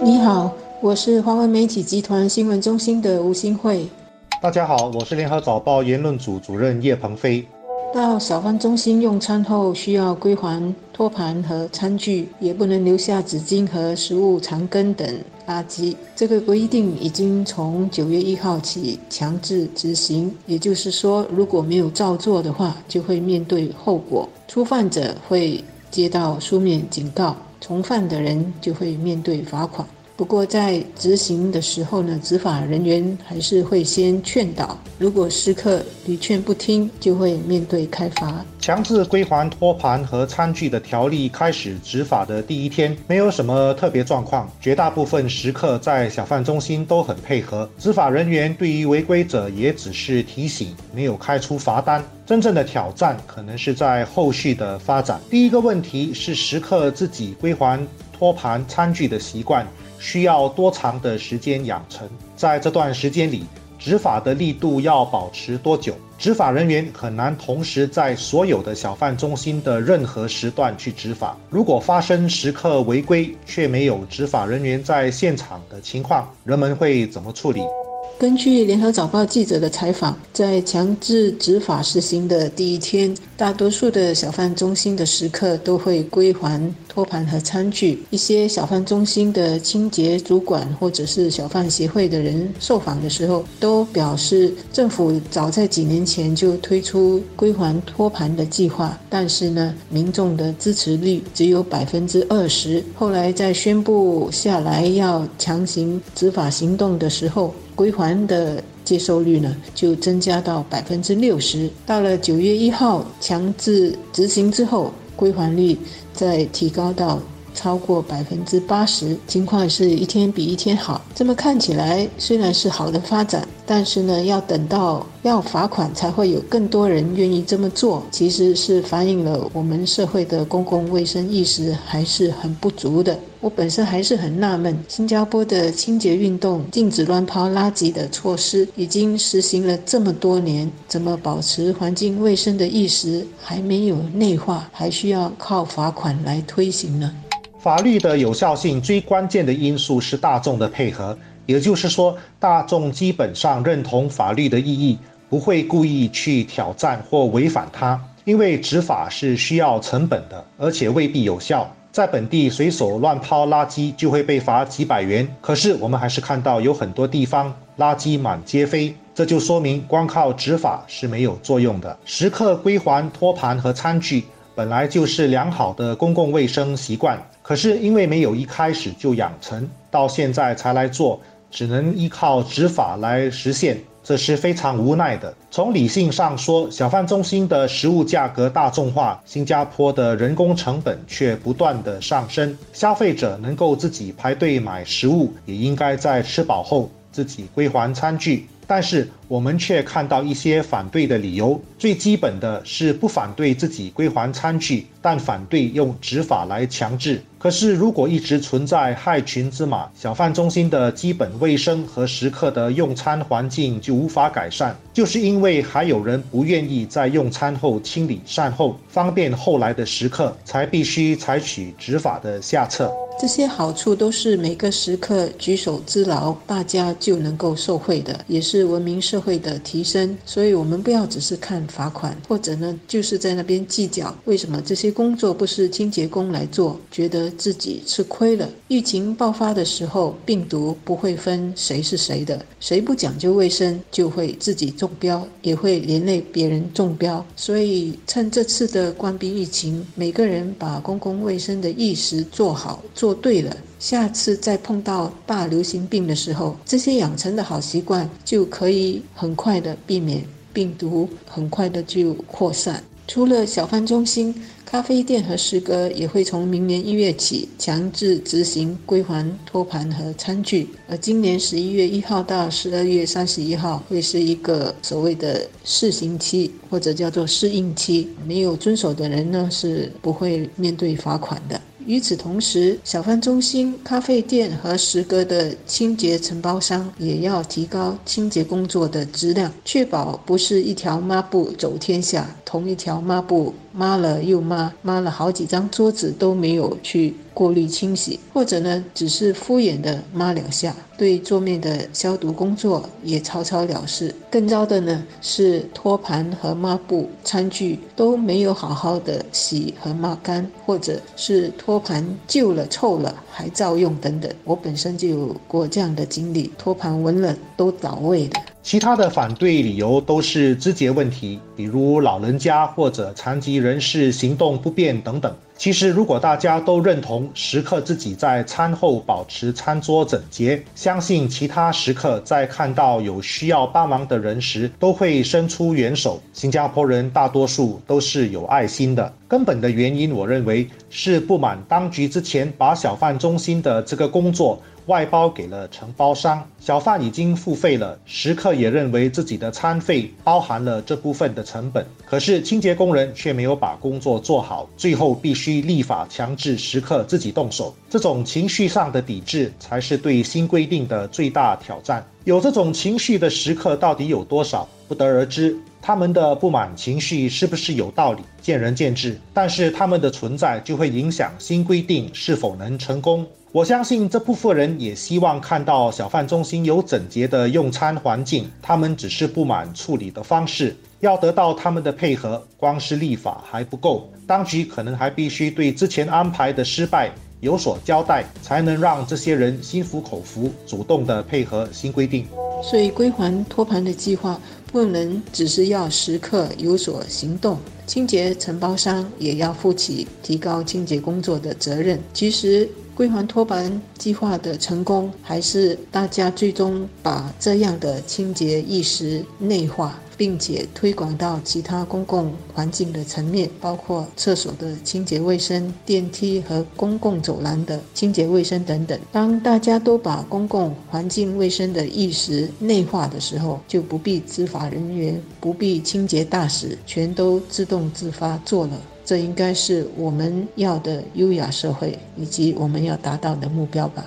你好，我是华文媒体集团新闻中心的吴新慧。大家好，我是联合早报言论组主任叶鹏飞。到小贩中心用餐后，需要归还托盘和餐具，也不能留下纸巾和食物残羹等垃圾。这个规定已经从九月一号起强制执行，也就是说，如果没有照做的话，就会面对后果。初犯者会接到书面警告，从犯的人就会面对罚款。不过在执行的时候呢，执法人员还是会先劝导，如果食客屡劝不听，就会面对开罚。强制归还托盘和餐具的条例开始执法的第一天，没有什么特别状况，绝大部分食客在小贩中心都很配合，执法人员对于违规者也只是提醒，没有开出罚单。真正的挑战可能是在后续的发展。第一个问题是食客自己归还托盘餐具的习惯。需要多长的时间养成？在这段时间里，执法的力度要保持多久？执法人员很难同时在所有的小贩中心的任何时段去执法。如果发生食客违规却没有执法人员在现场的情况，人们会怎么处理？根据联合早报记者的采访，在强制执法实行的第一天，大多数的小贩中心的食客都会归还托盘和餐具。一些小贩中心的清洁主管或者是小贩协会的人受访的时候，都表示，政府早在几年前就推出归还托盘的计划，但是呢，民众的支持率只有百分之二十。后来在宣布下来要强行执法行动的时候，归还的接受率呢，就增加到百分之六十。到了九月一号强制执行之后，归还率再提高到超过百分之八十，情况是一天比一天好。这么看起来，虽然是好的发展。但是呢，要等到要罚款才会有更多人愿意这么做，其实是反映了我们社会的公共卫生意识还是很不足的。我本身还是很纳闷，新加坡的清洁运动、禁止乱抛垃圾的措施已经实行了这么多年，怎么保持环境卫生的意识还没有内化，还需要靠罚款来推行呢？法律的有效性最关键的因素是大众的配合。也就是说，大众基本上认同法律的意义，不会故意去挑战或违反它。因为执法是需要成本的，而且未必有效。在本地随手乱抛垃圾就会被罚几百元，可是我们还是看到有很多地方垃圾满街飞，这就说明光靠执法是没有作用的。时刻归还托盘和餐具本来就是良好的公共卫生习惯，可是因为没有一开始就养成，到现在才来做。只能依靠执法来实现，这是非常无奈的。从理性上说，小贩中心的食物价格大众化，新加坡的人工成本却不断的上升，消费者能够自己排队买食物，也应该在吃饱后自己归还餐具。但是我们却看到一些反对的理由，最基本的是不反对自己归还餐具，但反对用执法来强制。可是如果一直存在害群之马，小贩中心的基本卫生和食客的用餐环境就无法改善，就是因为还有人不愿意在用餐后清理善后，方便后来的食客，才必须采取执法的下策。这些好处都是每个食客举手之劳，大家就能够受惠的，也是文明社会的提升。所以，我们不要只是看罚款，或者呢，就是在那边计较为什么这些工作不是清洁工来做，觉得自己吃亏了。疫情爆发的时候，病毒不会分谁是谁的，谁不讲究卫生，就会自己中标，也会连累别人中标。所以，趁这次的关闭疫情，每个人把公共卫生的意识做好做。对了，下次再碰到大流行病的时候，这些养成的好习惯就可以很快的避免病毒很快的就扩散。除了小贩中心、咖啡店和食阁，也会从明年一月起强制执行归还托盘和餐具。而今年十一月一号到十二月三十一号会是一个所谓的试行期，或者叫做适应期。没有遵守的人呢，是不会面对罚款的。与此同时，小贩中心、咖啡店和食阁的清洁承包商也要提高清洁工作的质量，确保不是一条抹布走天下，同一条抹布抹了又抹，抹了好几张桌子都没有去过滤清洗，或者呢只是敷衍的抹两下，对桌面的消毒工作也草草了事。更糟的呢是托盘和抹布、餐具都没有好好的洗和抹干，或者是托盘旧了、臭了还照用等等。我本身就有过这样的经历，托盘闻了都倒味的。其他的反对理由都是肢节问题，比如老人家或者残疾人士行动不便等等。其实，如果大家都认同食客自己在餐后保持餐桌整洁，相信其他食客在看到有需要帮忙的人时都会伸出援手。新加坡人大多数都是有爱心的，根本的原因，我认为是不满当局之前把小贩中心的这个工作。外包给了承包商，小贩已经付费了，食客也认为自己的餐费包含了这部分的成本，可是清洁工人却没有把工作做好，最后必须立法强制食客自己动手，这种情绪上的抵制才是对新规定的最大挑战。有这种情绪的食客到底有多少，不得而知。他们的不满情绪是不是有道理，见仁见智。但是他们的存在就会影响新规定是否能成功。我相信这部分人也希望看到小贩中心有整洁的用餐环境，他们只是不满处理的方式。要得到他们的配合，光是立法还不够，当局可能还必须对之前安排的失败有所交代，才能让这些人心服口服，主动的配合新规定。所以归还托盘的计划不能只是要时刻有所行动，清洁承包商也要负起提高清洁工作的责任。其实。归还托盘计划的成功，还是大家最终把这样的清洁意识内化，并且推广到其他公共环境的层面，包括厕所的清洁卫生、电梯和公共走廊的清洁卫生等等。当大家都把公共环境卫生的意识内化的时候，就不必执法人员，不必清洁大使，全都自动自发做了。这应该是我们要的优雅社会，以及我们要达到的目标吧。